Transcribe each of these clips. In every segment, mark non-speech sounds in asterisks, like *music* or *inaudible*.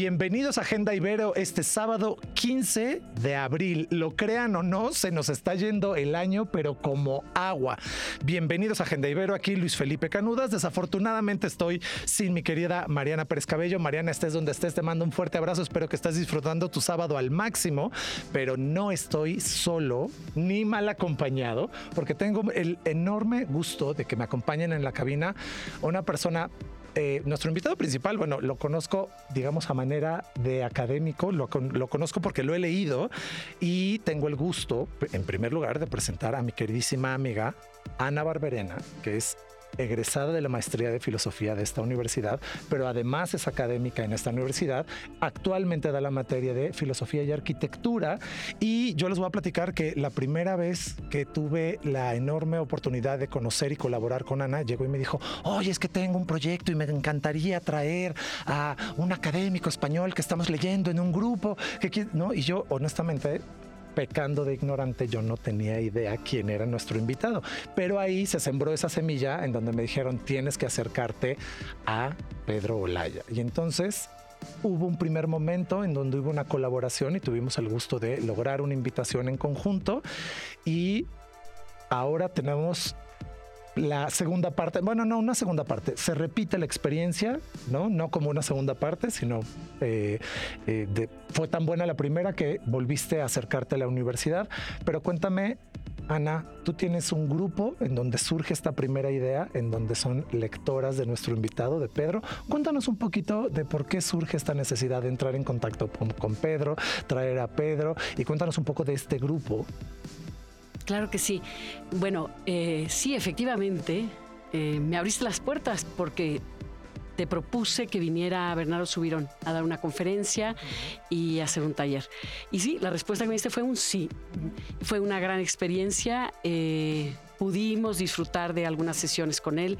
Bienvenidos a Agenda Ibero este sábado 15 de abril. Lo crean o no, se nos está yendo el año, pero como agua. Bienvenidos a Agenda Ibero, aquí Luis Felipe Canudas. Desafortunadamente estoy sin mi querida Mariana Pérez Cabello. Mariana, estés donde estés, te mando un fuerte abrazo. Espero que estés disfrutando tu sábado al máximo, pero no estoy solo ni mal acompañado, porque tengo el enorme gusto de que me acompañen en la cabina una persona eh, nuestro invitado principal, bueno, lo conozco, digamos, a manera de académico, lo, lo, conozco porque lo he leído y tengo el gusto, en primer lugar, de presentar a mi queridísima amiga Ana Barberena, que es egresada de la maestría de filosofía de esta universidad, pero además es académica en esta universidad. Actualmente da la materia de filosofía y arquitectura y yo les voy a platicar que la primera vez que tuve la enorme oportunidad de conocer y colaborar con Ana, llegó y me dijo, oye, es que tengo un proyecto y me encantaría traer a un académico español que estamos leyendo en un grupo, que, ¿no? Y yo honestamente pecando de ignorante, yo no tenía idea quién era nuestro invitado. Pero ahí se sembró esa semilla en donde me dijeron, tienes que acercarte a Pedro Olaya. Y entonces hubo un primer momento en donde hubo una colaboración y tuvimos el gusto de lograr una invitación en conjunto. Y ahora tenemos la segunda parte, bueno, no, una segunda parte, se repite la experiencia, ¿no? No como una segunda parte, sino eh, eh, fue tan buena la primera que volviste a acercarte a la universidad. Pero cuéntame, Ana, tú tienes un grupo en donde surge esta primera idea, en donde son lectoras de nuestro invitado, de Pedro. Cuéntanos un poquito de por qué surge esta necesidad de entrar en contacto con Pedro, traer a Pedro y cuéntanos un poco de este grupo Claro que sí. Bueno, eh, sí, efectivamente, eh, me abriste las puertas porque te propuse que viniera Bernardo Subirón a dar una conferencia y hacer un taller. Y sí, la respuesta que me diste fue un sí. Fue una gran experiencia. Eh, pudimos disfrutar de algunas sesiones con él.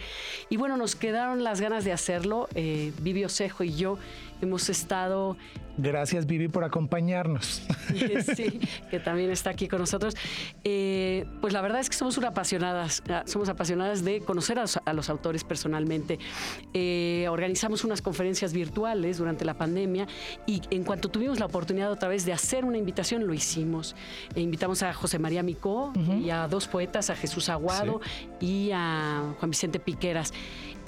Y bueno, nos quedaron las ganas de hacerlo. Vivi Osejo y yo hemos estado Gracias Vivi por acompañarnos. *laughs* Sí, *laughs* que también está aquí con nosotros. Eh, pues la verdad es que somos una apasionadas, somos apasionadas de conocer a los, autores personalmente. Eh, organizamos unas conferencias virtuales durante la pandemia y en cuanto tuvimos la oportunidad otra vez de hacer una invitación, lo hicimos. E invitamos a José María Micó y a dos poetas, a Jesús Aguado y a Juan Vicente Piqueras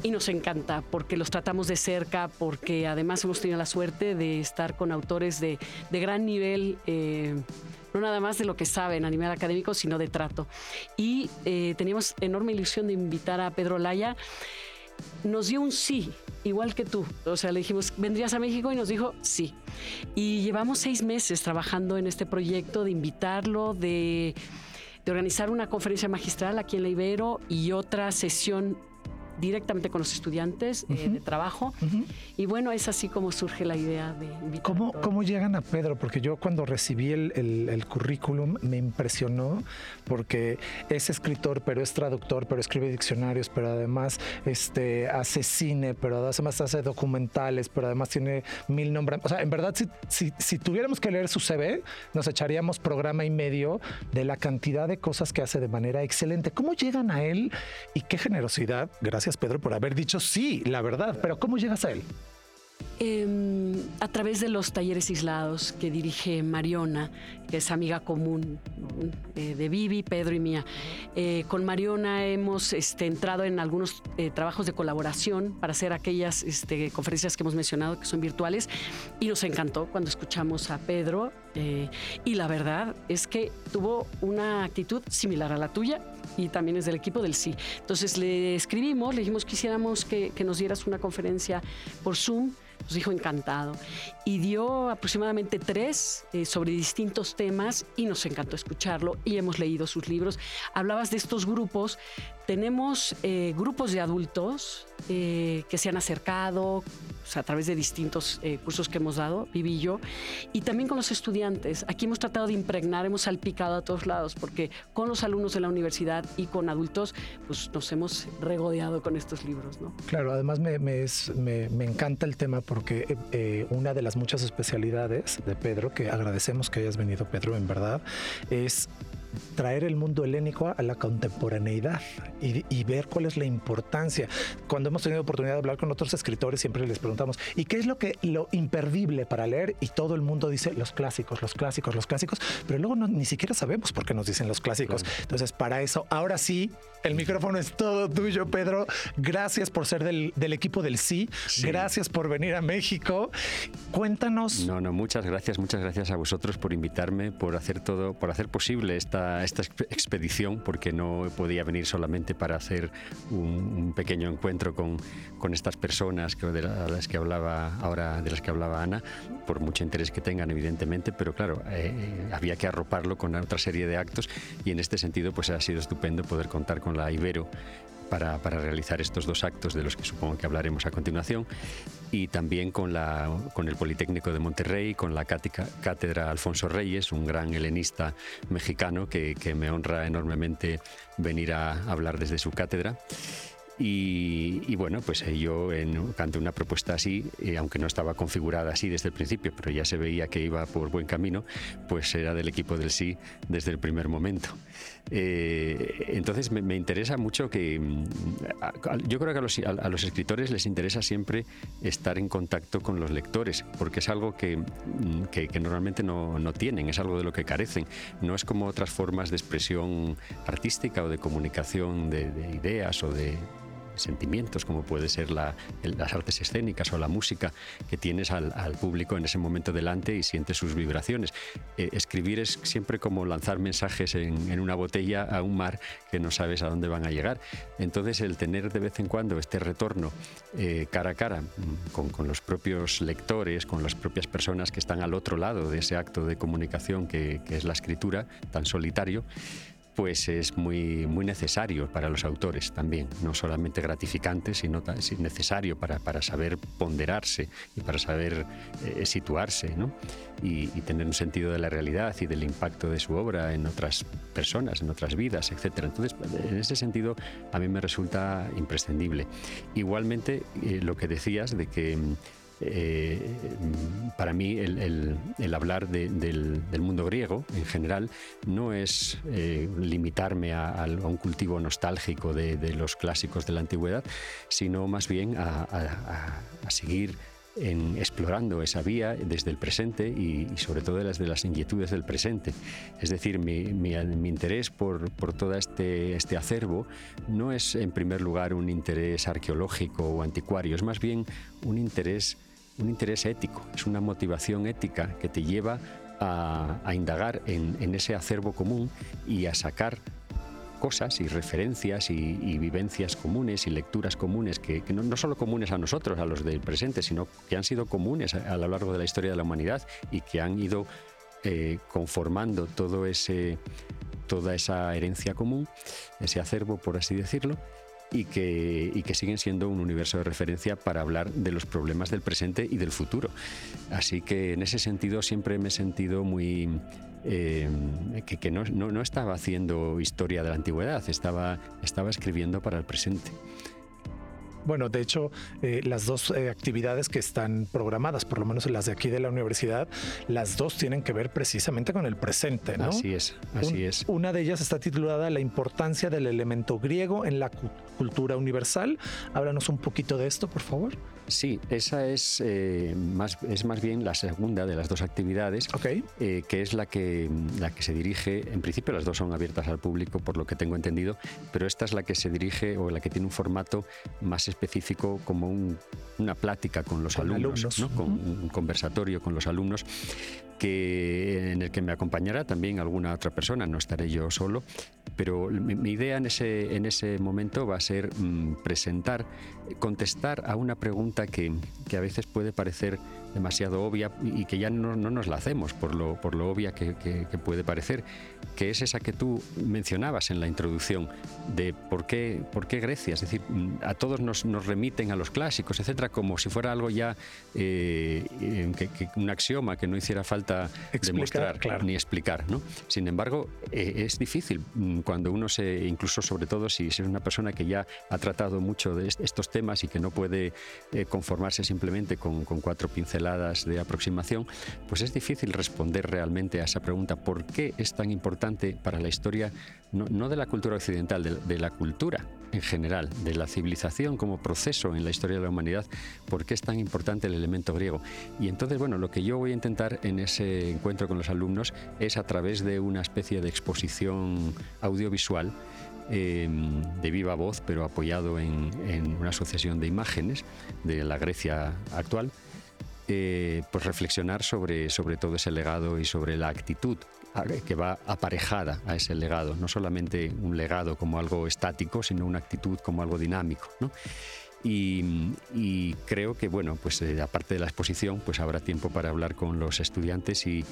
y nos encanta porque los tratamos de cerca, porque además hemos tenido la suerte de estar con autores de, gran nivel. Eh, no nada más de lo que saben a nivel académico, sino de trato. Y eh, teníamos enorme ilusión de invitar a Pedro Laya. Nos dio un sí, igual que tú. O sea, le dijimos, ¿vendrías a México? Y nos dijo sí. Y llevamos seis meses trabajando en este proyecto de invitarlo, de, de organizar una conferencia magistral aquí en la Ibero y otra sesión directamente con los estudiantes eh, de trabajo. Y bueno, es así como surge la idea de invitar. ¿Cómo, ¿Cómo llegan a Pedro? Porque yo cuando recibí el, el, currículum me impresionó porque es escritor, pero es traductor, pero escribe diccionarios, pero además este, hace cine, pero además hace documentales, pero además tiene mil nombres. O sea, en verdad, si, si, si tuviéramos que leer su CV, nos echaríamos programa y medio de la cantidad de cosas que hace de manera excelente. ¿Cómo llegan a él y qué generosidad? Gracias Pedro, por haber dicho sí, la verdad. Pero ¿cómo llegas a él? Em, a través de los talleres aislados que dirige Mariona, que es amiga común eh, de Vivi, Pedro y mía. Eh, con Mariona hemos este, entrado en algunos eh, trabajos de colaboración para hacer aquellas este, conferencias que hemos mencionado que son virtuales y nos encantó cuando escuchamos a Pedro y la verdad es que tuvo una actitud similar a la tuya y también es del equipo del sí. Entonces le escribimos, le dijimos quisiéramos que, que nos dieras una conferencia por Zoom nos dijo encantado. Y dio aproximadamente tres eh, sobre distintos temas y nos encantó escucharlo y hemos leído sus libros. Hablabas de estos grupos. Tenemos eh, grupos de adultos eh, que se han acercado, a través de distintos eh, cursos que hemos dado, Vivi y yo, y también con los estudiantes. Aquí hemos tratado de impregnar, hemos salpicado a todos lados, porque con los alumnos de la universidad y con adultos, pues nos hemos regodeado con estos libros. ¿no? Claro, además me, me, me, encanta el tema porque eh, eh, una de las muchas especialidades de Pedro, que agradecemos que hayas venido, Pedro, en verdad, es traer el mundo helénico a la contemporaneidad y, ver cuál es la importancia. Cuando hemos tenido oportunidad de hablar con otros escritores, siempre les preguntamos, ¿y qué es lo que lo imperdible para leer? Y todo el mundo dice los clásicos, los clásicos, los clásicos, pero luego no, ni siquiera sabemos por qué nos dicen los clásicos. Entonces, para eso, ahora sí, el micrófono es todo tuyo, Pedro. Gracias por ser del, equipo del sí. Gracias por venir a México. Cuéntanos. No, no, muchas gracias, muchas gracias a vosotros por invitarme, por hacer todo, por hacer posible esta esta, expedición porque no podía venir solamente para hacer un, pequeño encuentro con, con, estas personas que, de las que hablaba ahora, de las que hablaba Ana, por mucho interés que tengan, evidentemente, pero claro, eh, eh, había que arroparlo con otra serie de actos y en este sentido pues ha sido estupendo poder contar con la Ibero para, realizar estos dos actos de los que supongo que hablaremos a continuación y también con, la, con el Politécnico de Monterrey, con la cátedra Alfonso Reyes, un gran helenista mexicano que, que me honra enormemente venir a hablar desde su cátedra. Y, bueno, pues eh, yo en, ante una propuesta así, eh, aunque no estaba configurada así desde el principio, pero ya se veía que iba por buen camino, pues era del equipo del sí desde el primer momento. Eh, entonces me, interesa mucho que mm, yo creo que a los, a, los, escritores les interesa siempre estar en contacto con los lectores, porque es algo que, mm, que, normalmente no, no, tienen, es algo de lo que carecen. No es como otras formas de expresión artística o de comunicación de ideas o de sentimientos, como puede ser las artes escénicas o la música, que tienes al, público en ese momento delante y sientes sus vibraciones. Eh, escribir es siempre como lanzar mensajes en, una botella a un mar que no sabes a dónde van a llegar. Entonces, el tener de vez en cuando este retorno eh, cara a cara mm, con, los propios lectores, con las propias personas que están al otro lado de ese acto de comunicación que es la escritura, tan solitario, pues es muy, muy necesario para los autores también, no solamente gratificante, sino necesario para, para saber ponderarse y para saber eh, situarse ¿no? y, tener un sentido de la realidad y del impacto de su obra en otras personas, en otras vidas, etc. Entonces, en ese sentido, a mí me resulta imprescindible. Igualmente, eh, lo que decías de que eh, para mí el, hablar del, mundo griego en general no es eh, limitarme a, un cultivo nostálgico de, los clásicos de la antigüedad, sino más bien a, seguir explorando esa vía desde el presente y, sobre todo desde las inquietudes del presente. Es decir, mi, interés por, por, todo este, este acervo no es en primer lugar un interés arqueológico o anticuario, es más bien un interés un interés ético, es una motivación ética que te lleva a, indagar en, ese acervo común y a sacar cosas y referencias y, vivencias comunes y lecturas comunes que, no, solo comunes a nosotros, a los del presente, sino que han sido comunes a, lo largo de la historia de la humanidad y que han ido eh, conformando todo ese, toda esa herencia común, ese acervo, por así decirlo, y que, y que siguen siendo un universo de referencia para hablar de los problemas del presente y del futuro. Así que en ese sentido siempre me he sentido muy... Eh, que, que no, no, no, estaba haciendo historia de la antigüedad, estaba, estaba escribiendo para el presente. Bueno, de hecho, eh, las dos eh, actividades que están programadas, por lo menos las de aquí de la universidad, las dos tienen que ver precisamente con el presente, ¿no? Así es, así es. Una de ellas está titulada La importancia del elemento griego en la cultura universal. Háblanos un poquito de esto, por favor. Sí, esa es, eh, más, es más bien la segunda de las dos actividades, que es la que, la que se dirige, en principio las dos son abiertas al público, por lo que tengo entendido, pero esta es la que se dirige o la que tiene un formato más específico como una plática con los alumnos, con un conversatorio con los alumnos que, en el que me acompañará también alguna otra persona, no estaré yo solo, pero mi, idea en ese, en ese momento va a ser mm, presentar, contestar a una pregunta que, que, a veces puede parecer demasiado obvia y que ya no, nos la hacemos por lo, por lo obvia que, puede parecer, que es esa que tú mencionabas en la introducción de por qué, por qué Grecia, es decir, a todos nos, nos remiten a los clásicos, etcétera, como si fuera algo ya, eh, un axioma que no hiciera falta demostrar ni explicar. ¿no? Sin embargo, eh, es difícil mm, cuando uno se, incluso sobre todo si es una persona que ya ha tratado mucho de estos temas y que no puede eh, conformarse simplemente con, con cuatro pinceladas de aproximación, pues es difícil responder realmente a esa pregunta, ¿por qué es tan importante para la historia, no, de la cultura occidental, de, la cultura en general, de la civilización como proceso en la historia de la humanidad, por qué es tan importante el elemento griego? Y entonces, bueno, lo que yo voy a intentar en ese encuentro con los alumnos es a través de una especie de exposición audiovisual, em, de viva voz, pero apoyado en, una asociación de imágenes de la Grecia actual, eh, pues reflexionar sobre, sobre todo ese legado y sobre la actitud que va aparejada a ese legado, no solamente un legado como algo estático, sino una actitud como algo dinámico. Y, creo que, bueno, pues eh, aparte de la exposición, pues habrá tiempo para hablar con los estudiantes y,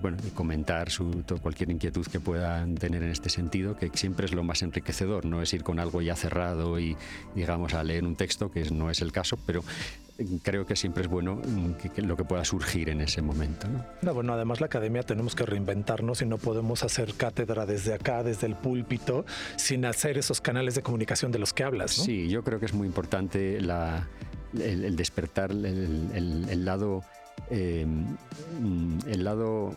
bueno, y comentar su, cualquier inquietud que puedan tener en este sentido, que siempre es lo más enriquecedor, no es ir con algo ya cerrado y, digamos, a leer un texto, que no es el caso, pero creo que siempre es bueno que, lo que pueda surgir en ese momento. ¿no? bueno, además la academia tenemos que reinventarnos y no podemos hacer cátedra desde acá, desde el púlpito, sin hacer esos canales de comunicación de los que hablas. Sí, yo creo que es muy importante el, despertar el, lado... Eh, el lado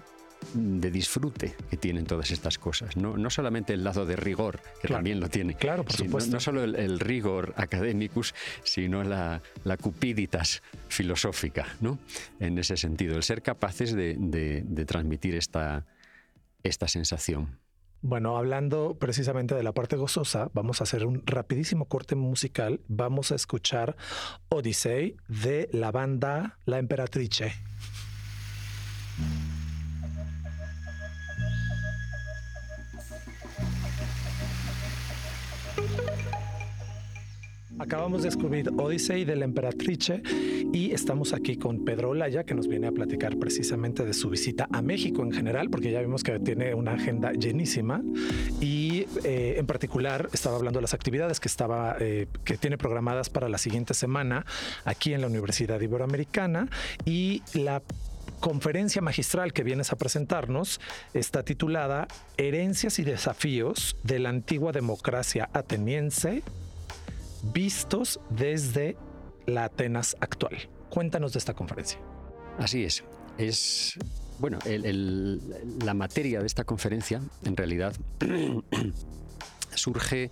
de disfrute que tienen todas estas cosas. No, no solamente el lado de rigor, que también lo tiene. Claro, por supuesto. No, solo el, rigor académicus, sino la, la cupiditas filosófica, ¿no? En ese sentido, el ser capaces de, de transmitir esta, esta sensación. Bueno, hablando precisamente de la parte gozosa, vamos a hacer un rapidísimo corte musical. Vamos a escuchar Odyssey de la banda La Emperatrice. Acabamos de descubrir Odyssey de la Emperatrice y estamos aquí con Pedro Olaya, que nos viene a platicar precisamente de su visita a México en general, porque ya vimos que tiene una agenda llenísima. Y eh, en particular estaba hablando de las actividades que, estaba, eh, que tiene programadas para la siguiente semana aquí en la Universidad Iberoamericana. Y la conferencia magistral que vienes a presentarnos está titulada Herencias y desafíos de la antigua democracia ateniense vistos desde la Atenas actual. Cuéntanos de esta conferencia. Así es. Es bueno, la materia de esta conferencia, en realidad, *clears throat* surge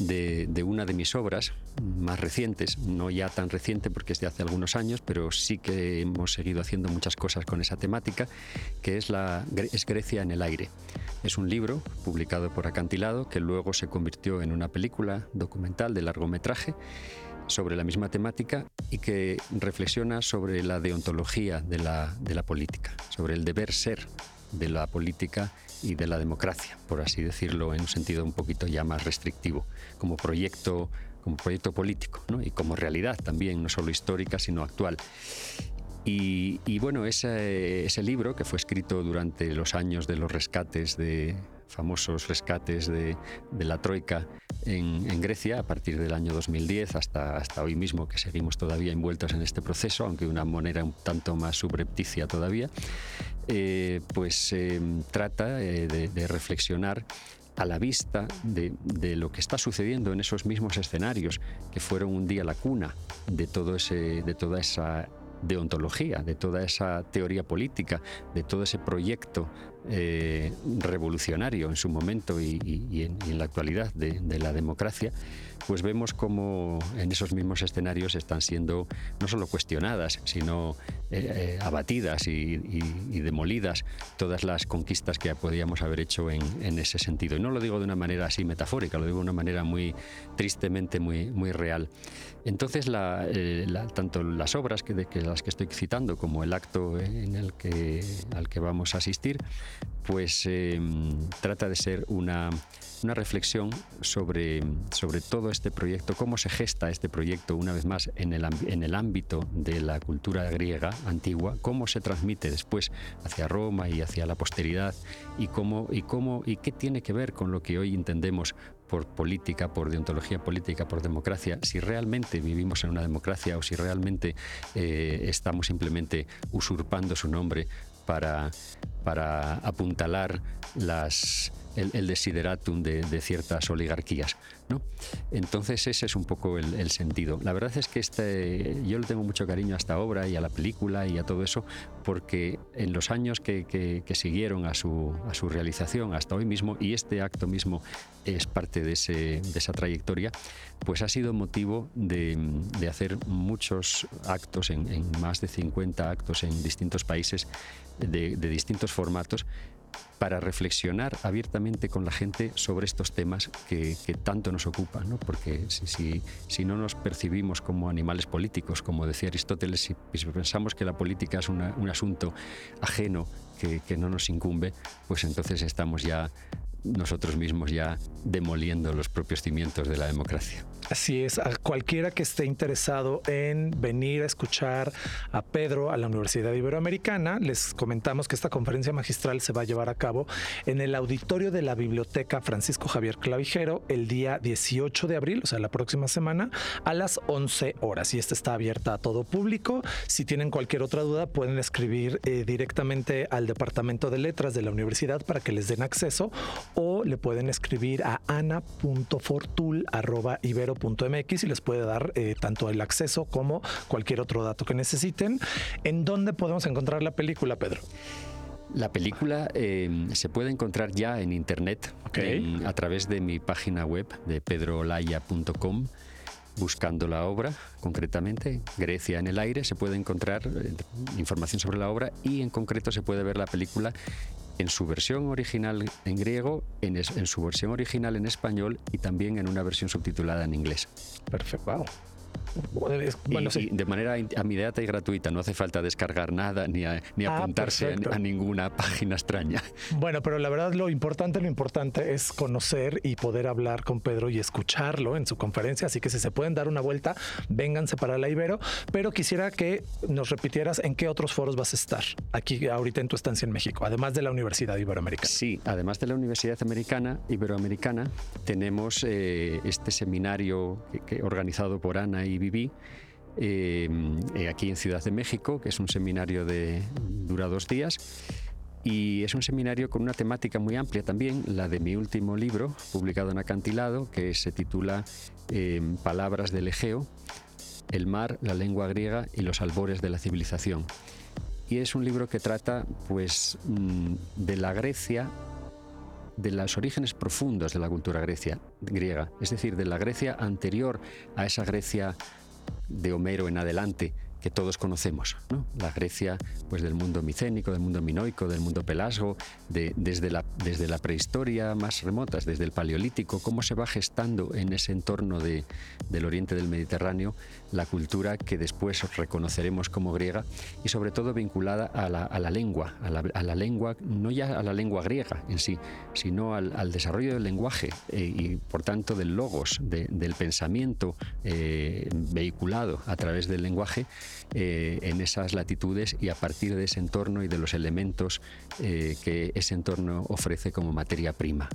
de, una de mis obras más recientes, no ya tan reciente porque es de hace algunos años, pero sí que hemos seguido haciendo muchas cosas con esa temática, que es, la, es Grecia en el aire. Es un libro publicado por Acantilado que luego se convirtió en una película documental de largometraje sobre la misma temática y que reflexiona sobre la deontología de la, de la política, sobre el deber ser de la política y de la democracia, por así decirlo, en un sentido un poquito ya más restrictivo, como proyecto, como proyecto político y como realidad también, no solo histórica, sino actual. Y, bueno, ese, libro que fue escrito durante los años de los rescates, de famosos rescates de, la Troika en, en, Grecia, a partir del año 2010 hasta, hasta hoy mismo, que seguimos todavía envueltos en este proceso, aunque de una manera un tanto más subrepticia todavía, eh, pues eh, trata eh, de, de reflexionar a la vista de, de, lo que está sucediendo en esos mismos escenarios que fueron un día la cuna de todo ese de toda esa deontología, de toda esa teoría política, de todo ese proyecto eh, revolucionario en su momento y, en, la actualidad de, la democracia, pues vemos como en esos mismos escenarios están siendo no solo cuestionadas, sino eh, eh, abatidas y, demolidas todas las conquistas que podíamos haber hecho en, ese sentido. Y no lo digo de una manera así metafórica, lo digo de una manera muy tristemente muy, muy real. Entonces, tanto las obras de, que las que estoy citando como el acto en el que, al que vamos a asistir, pues em, trata de ser una, reflexión sobre, sobre todo este proyecto, cómo se gesta este proyecto una vez más en el, en el ámbito de la cultura griega antigua, cómo se transmite después hacia Roma y hacia la posteridad y cómo y cómo y qué tiene que ver con lo que hoy entendemos por política, por deontología política, por democracia, si realmente vivimos en una democracia o si realmente eh, estamos simplemente usurpando su nombre para, para apuntalar las, el, desideratum de, ciertas oligarquías. ¿no? Entonces ese es un poco el, sentido. La verdad es que este, yo le tengo mucho cariño a esta obra y a la película y a todo eso, porque en los años que, siguieron a su, realización hasta hoy mismo, y este acto mismo es parte de, esa trayectoria, pues ha sido motivo de, hacer muchos actos, en, en, más de 50 actos en distintos países, de, distintos formatos para reflexionar abiertamente con la gente sobre estos temas que, tanto nos ocupan, ¿no? porque si, si, no nos percibimos como animales políticos, como decía Aristóteles, si, pensamos que la política es un asunto ajeno que, no nos incumbe, pues entonces estamos ya nosotros mismos ya demoliendo los propios cimientos de la democracia. Así es, a cualquiera que esté interesado en venir a escuchar a Pedro a la Universidad Iberoamericana, les comentamos que esta conferencia magistral se va a llevar a cabo en el auditorio de la Biblioteca Francisco Javier Clavijero el día 18 de abril, o sea, la próxima semana, a las 11 horas. Y esta está abierta a todo público. Si tienen cualquier otra duda, pueden escribir eh, directamente al Departamento de Letras de la universidad para que les den acceso o le pueden escribir a ana.fortul.ibero.mx y les puede dar eh, tanto el acceso como cualquier otro dato que necesiten. ¿En dónde podemos encontrar la película, Pedro? La película em, se puede encontrar ya en internet a través de mi página web de pedrolaya.com buscando la obra, concretamente, Grecia en el aire, se puede encontrar eh, información sobre la obra y en concreto se puede ver la película en su versión original en griego, en, su versión original en español y también en una versión subtitulada en inglés. Perfecto. Bueno, y, de manera inmediata y gratuita, no hace falta descargar nada ni, ni ah, apuntarse a, ninguna *laughs* página extraña. Bueno, pero la verdad lo importante, lo importante es conocer y poder hablar con Pedro y escucharlo en su conferencia, así que si se pueden dar una vuelta, vénganse para la Ibero, pero quisiera que nos repitieras en qué otros foros vas a estar aquí ahorita en tu estancia en México, además de la Universidad Iberoamericana. Sí, además de la Universidad Americana, Iberoamericana, tenemos eh, este seminario que, organizado por Ana y viví em, eh, aquí en Ciudad de México, que es un seminario de dura dos días. Y es un seminario con una temática muy amplia también, la de mi último libro, publicado en Acantilado, que se titula em, Palabras del Egeo, el mar, la lengua griega y los albores de la civilización. Y es un libro que trata pues, mm, de la Grecia de los orígenes profundos de la cultura griega, es decir, de la Grecia anterior a esa Grecia de Homero en adelante, que todos conocemos, la Grecia pues del mundo micénico, del mundo minoico, del mundo pelasgo, desde, la, desde la prehistoria más remotas, desde el paleolítico, cómo se va gestando en ese entorno de, del oriente del Mediterráneo la cultura que después reconoceremos como griega y sobre todo vinculada a la, lengua, a la, lengua, no ya a la lengua griega en sí, sino al, desarrollo del lenguaje eh, y por tanto del logos, del pensamiento eh, vehiculado a través del lenguaje eh, en esas latitudes y a partir de ese entorno y de los elementos eh, que ese entorno ofrece como materia prima.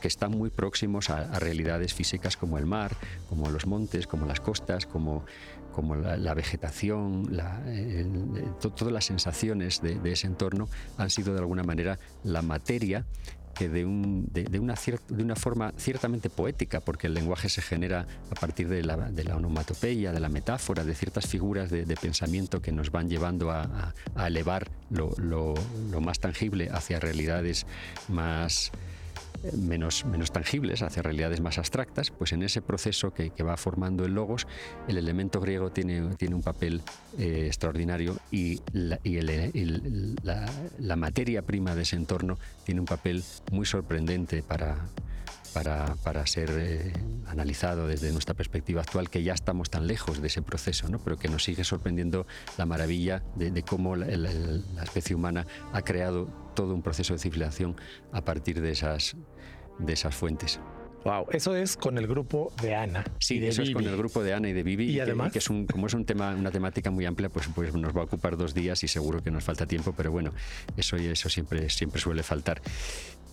que están muy próximos a, realidades físicas como el mar, como los montes, como las costas, como, como la, vegetación, todas las sensaciones de, de, ese entorno han sido de alguna manera la materia que de, un, de, una de una forma ciertamente poética, porque el lenguaje se genera a partir de la, de la onomatopeya, de la metáfora, de ciertas figuras de, pensamiento que nos van llevando a, elevar lo, más tangible hacia realidades más menos, menos tangibles, hacia realidades más abstractas, pues en ese proceso que, va formando el logos, el elemento griego tiene, tiene un papel eh, extraordinario y, la, materia prima de ese entorno tiene un papel muy sorprendente para, para, para ser eh, analizado desde nuestra perspectiva actual, que ya estamos tan lejos de ese proceso, ¿no? pero que nos sigue sorprendiendo la maravilla de, cómo la, especie humana ha creado todo un proceso de civilización a partir de esas, de esas fuentes. Wow, eso es con el grupo de Ana. Sí, eso es con el grupo de Ana y de Vivi. Y, además, que, es un, como es un tema, una temática muy amplia, pues, pues nos va a ocupar dos días y seguro que nos falta tiempo, pero bueno, eso eso siempre, siempre suele faltar.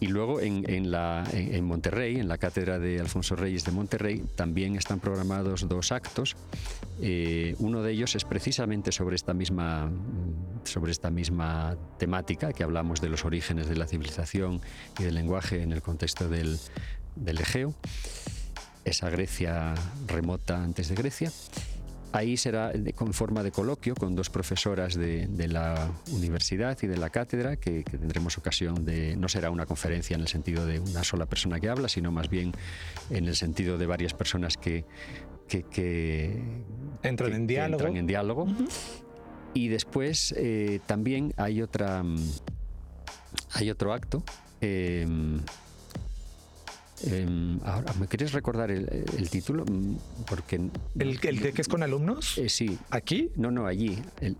Y luego en, la, en, Monterrey, en la cátedra de Alfonso Reyes de Monterrey, también están programados dos actos. Eh, uno de ellos es precisamente sobre esta misma, sobre esta misma temática que hablamos de los orígenes de la civilización y del lenguaje en el contexto del, del Egeo, esa Grecia remota antes de Grecia. Ahí será con forma de coloquio con dos profesoras de, la universidad y de la cátedra que, tendremos ocasión de, no será una conferencia en el sentido de una sola persona que habla, sino más bien en el sentido de varias personas que, entran, en diálogo. en diálogo. Y después eh, también hay otra hay otro acto. Em, Em, ahora, ¿me quieres recordar el, título? Mm, porque, ¿El, el que es con alumnos? Eh, sí. ¿Aquí? No, no, allí. El,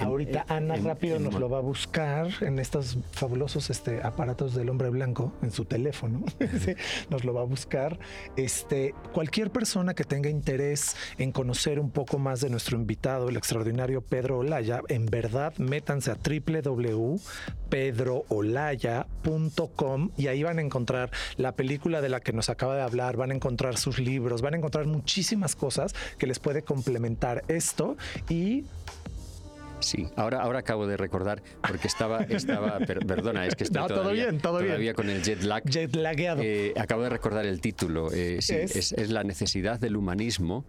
Ahorita Ana rápido nos lo va a buscar en estos fabulosos este, aparatos del hombre blanco en su teléfono. *laughs* nos lo va a buscar. Este, cualquier persona que tenga interés en conocer un poco más de nuestro invitado, el extraordinario Pedro Olaya, en verdad métanse a www.pedroolaya.com y ahí van a encontrar la película de la que nos acaba de hablar, van a encontrar sus libros, van a encontrar muchísimas cosas que les puede complementar esto y Sí, ahora, ahora acabo de recordar, porque estaba, estaba *laughs* perdona, es que estoy todavía, todavía con el jet lag. Jet lagueado. Eh, acabo de recordar el título. Eh, ¿Es? Es, la necesidad del humanismo.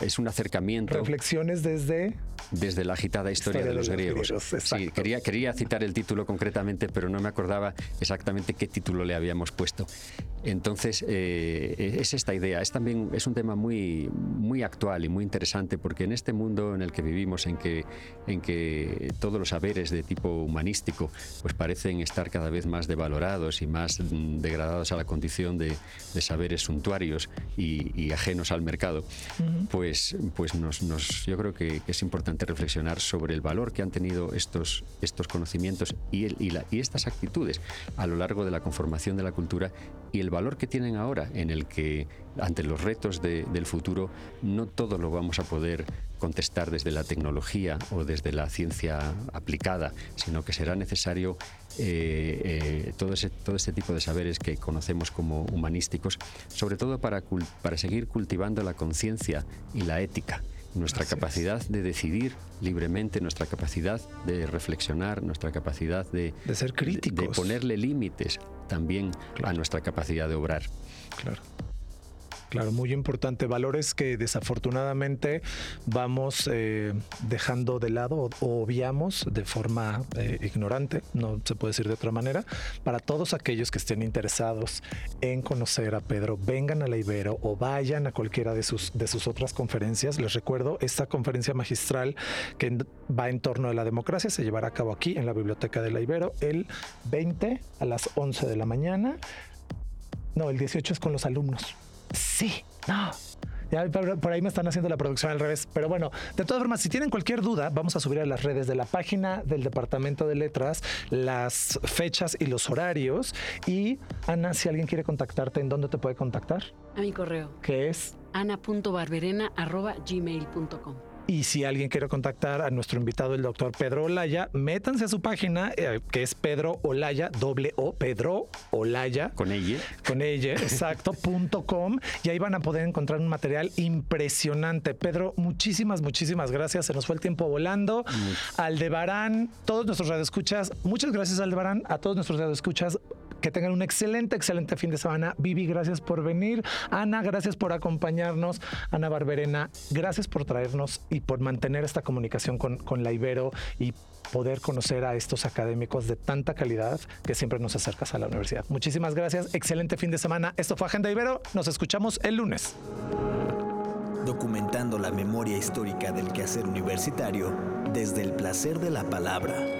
Es un acercamiento. Reflexiones desde. Desde la agitada historia, de, los, griegos. sí, quería, quería citar el título concretamente, pero no me acordaba exactamente qué título le habíamos puesto. Entonces, eh, es esta idea. Es también es un tema muy, muy actual y muy interesante porque en este mundo en el que vivimos, en que, en que todos los saberes de tipo humanístico pues parecen estar cada vez más devalorados y más degradados a la condición de, saberes suntuarios y, ajenos al mercado, pues, pues nos, nos, yo creo que, es importante reflexionar sobre el valor que han tenido estos, estos conocimientos y, estas actitudes a lo largo de la conformación de la cultura y el valor que tienen ahora, en el que ante los retos del futuro no todo lo vamos a poder contestar desde la tecnología o desde la ciencia aplicada, sino que será necesario eh, eh, todo, ese, todo este tipo de saberes que conocemos como humanísticos, sobre todo para, para seguir cultivando la conciencia y la ética nuestra capacidad de decidir libremente, nuestra capacidad de reflexionar, nuestra capacidad de, ser críticos, de, ponerle límites también a nuestra capacidad de obrar. Claro. Claro, muy importante. Valores que desafortunadamente vamos eh, dejando de lado o, obviamos de forma eh, ignorante, no se puede decir de otra manera. Para todos aquellos que estén interesados en conocer a Pedro, vengan a la Ibero o vayan a cualquiera de sus, de sus otras conferencias. Les recuerdo, esta conferencia magistral que va en torno a la democracia se llevará a cabo aquí en la Biblioteca de la Ibero el 20 a las 11 de la mañana. No, el 18 es con los alumnos. Sí, no. Ya por ahí me están haciendo la producción al revés. Pero bueno, de todas formas, si tienen cualquier duda, vamos a subir a las redes de la página del Departamento de Letras las fechas y los horarios. Y Ana, si alguien quiere contactarte, ¿en dónde te puede contactar? A mi correo. ¿Qué es? ana.barberena.gmail.com y si alguien quiere contactar a nuestro invitado, el doctor Pedro Olaya, métanse a su página, eh, que es Pedro Olaya, doble O, Pedro Olaya. Con ella. Con ella, *laughs* exacto, punto com. Y ahí van a poder encontrar un material impresionante. Pedro, muchísimas, muchísimas gracias. Se nos fue el tiempo volando. Aldebarán, todos nuestros radioescuchas, muchas gracias Aldebarán, a todos nuestros radioescuchas. Que tengan un excelente, excelente fin de semana. Vivi, gracias por venir. Ana, gracias por acompañarnos. Ana Barberena, gracias por traernos y por mantener esta comunicación con, con la Ibero y poder conocer a estos académicos de tanta calidad que siempre nos acercas a la universidad. Muchísimas gracias. Excelente fin de semana. Esto fue Agenda Ibero. Nos escuchamos el lunes. Documentando la memoria histórica del quehacer universitario desde el placer de la palabra.